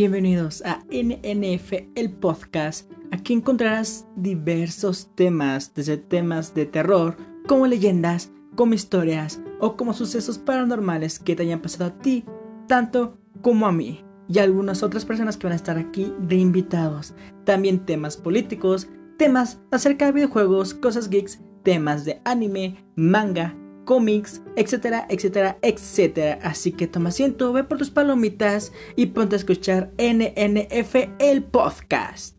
Bienvenidos a NNF, el podcast. Aquí encontrarás diversos temas, desde temas de terror, como leyendas, como historias o como sucesos paranormales que te hayan pasado a ti, tanto como a mí y a algunas otras personas que van a estar aquí de invitados. También temas políticos, temas acerca de videojuegos, cosas geeks, temas de anime, manga, cómics, etcétera, etcétera, etcétera. Así que toma asiento, ve por tus palomitas y ponte a escuchar NNF el podcast.